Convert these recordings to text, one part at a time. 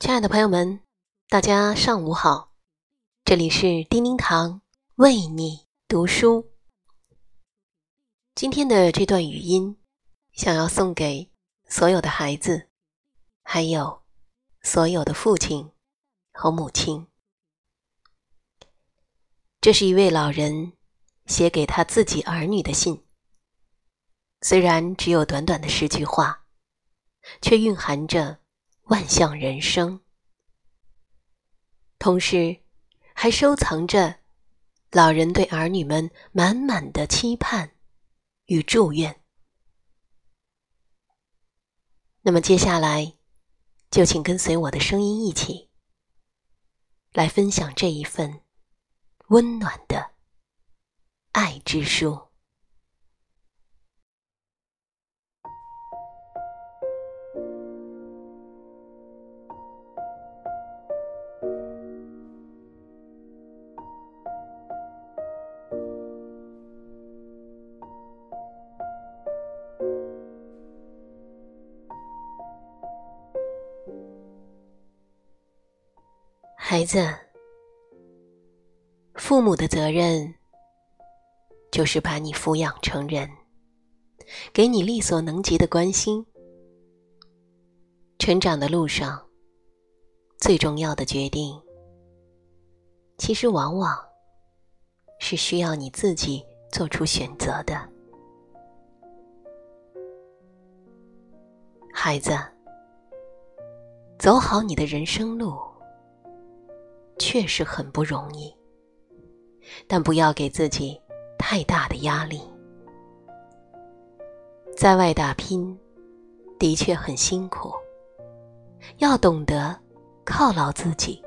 亲爱的朋友们，大家上午好，这里是叮叮堂为你读书。今天的这段语音，想要送给所有的孩子，还有所有的父亲和母亲。这是一位老人写给他自己儿女的信，虽然只有短短的十句话，却蕴含着。万象人生，同时还收藏着老人对儿女们满满的期盼与祝愿。那么接下来，就请跟随我的声音一起，来分享这一份温暖的爱之书。孩子，父母的责任就是把你抚养成人，给你力所能及的关心。成长的路上，最重要的决定，其实往往是需要你自己做出选择的。孩子，走好你的人生路。确实很不容易，但不要给自己太大的压力。在外打拼，的确很辛苦，要懂得犒劳自己，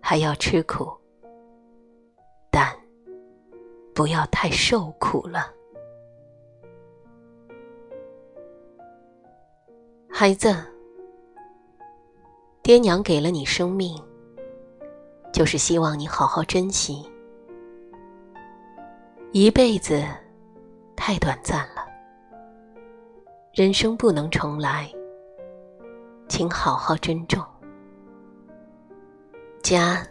还要吃苦，但不要太受苦了。孩子。爹娘给了你生命，就是希望你好好珍惜。一辈子太短暂了，人生不能重来，请好好珍重。家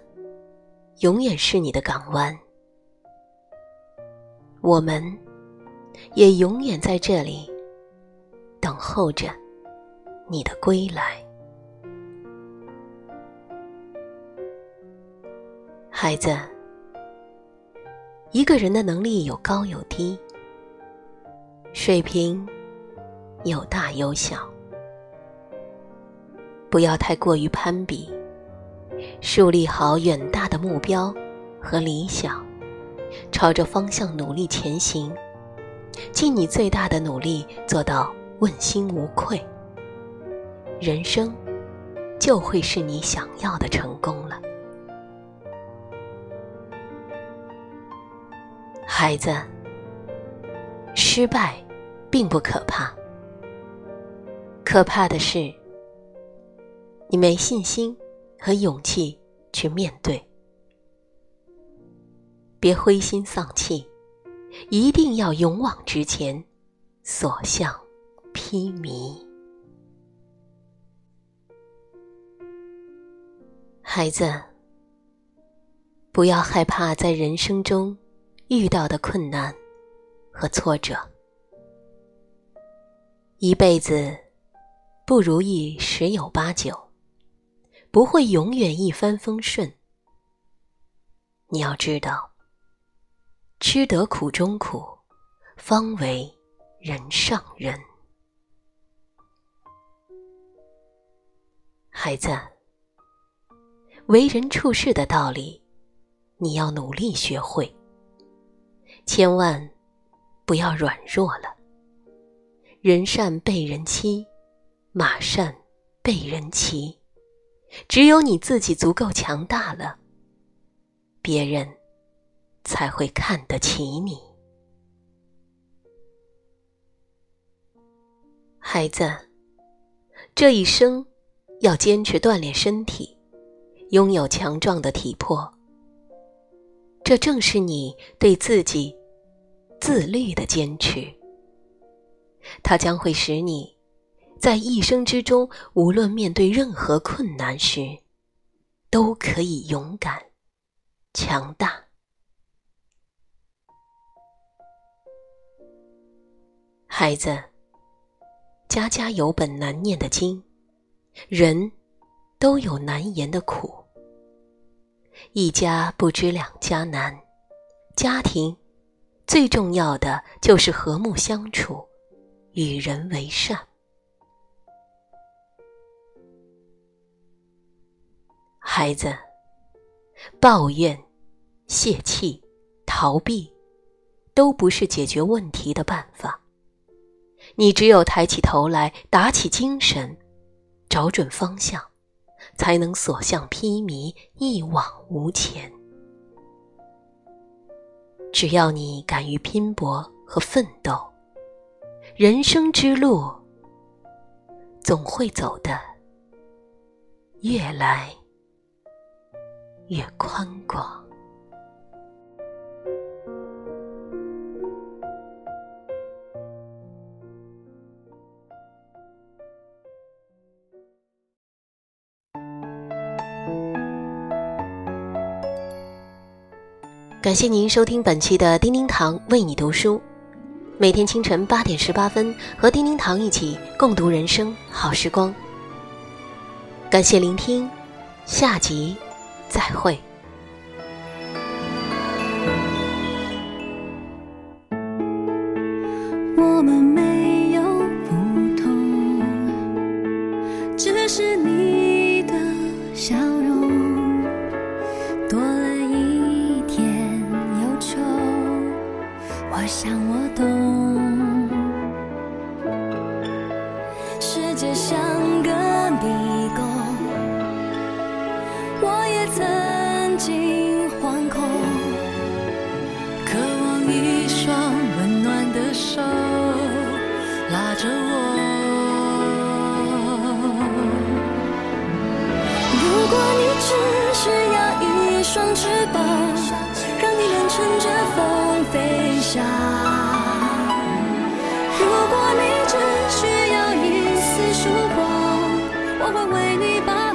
永远是你的港湾，我们也永远在这里等候着你的归来。孩子，一个人的能力有高有低，水平有大有小，不要太过于攀比，树立好远大的目标和理想，朝着方向努力前行，尽你最大的努力做到问心无愧，人生就会是你想要的成功了。孩子，失败并不可怕，可怕的是你没信心和勇气去面对。别灰心丧气，一定要勇往直前，所向披靡。孩子，不要害怕在人生中。遇到的困难和挫折，一辈子不如意十有八九，不会永远一帆风顺。你要知道，吃得苦中苦，方为人上人。孩子，为人处事的道理，你要努力学会。千万不要软弱了。人善被人欺，马善被人骑。只有你自己足够强大了，别人才会看得起你。孩子，这一生要坚持锻炼身体，拥有强壮的体魄。这正是你对自己。自律的坚持，它将会使你在一生之中，无论面对任何困难时，都可以勇敢、强大。孩子，家家有本难念的经，人都有难言的苦。一家不知两家难，家庭最重要的就是和睦相处，与人为善。孩子，抱怨、泄气、逃避，都不是解决问题的办法。你只有抬起头来，打起精神，找准方向，才能所向披靡，一往无前。只要你敢于拼搏和奋斗，人生之路总会走得越来越宽广。感谢您收听本期的叮叮堂为你读书，每天清晨八点十八分和叮叮堂一起共读人生好时光。感谢聆听，下集再会。我们懂，世界像个迷宫，我也曾经惶恐。渴望一双温暖的手拉着我。如果你只需要一双翅膀，让你能乘着风飞翔。如果你只需要一丝曙光，我会为你把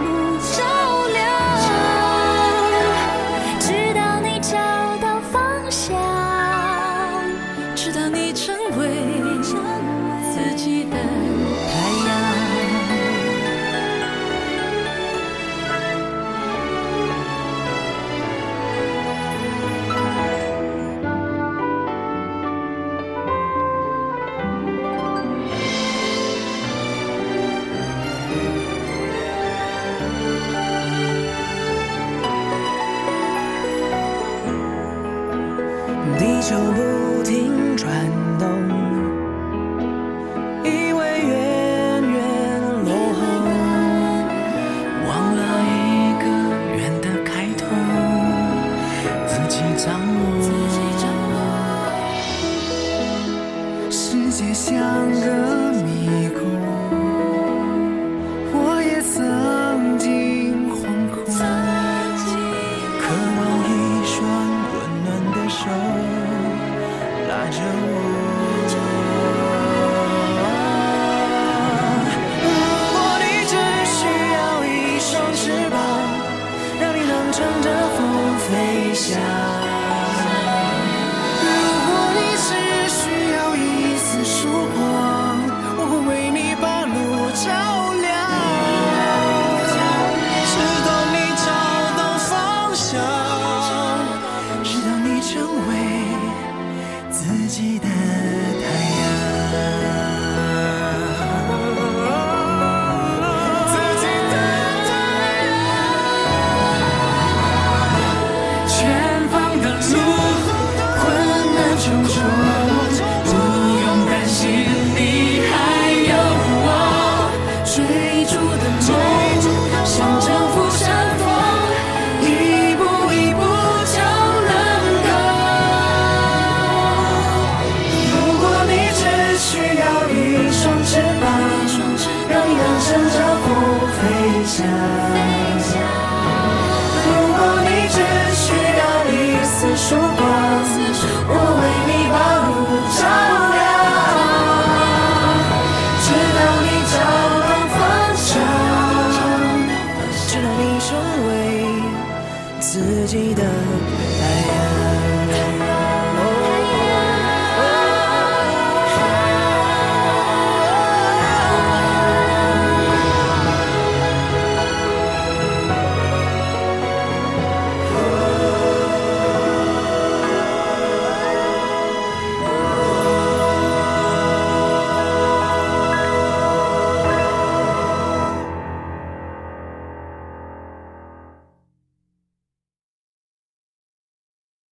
就不着我。飞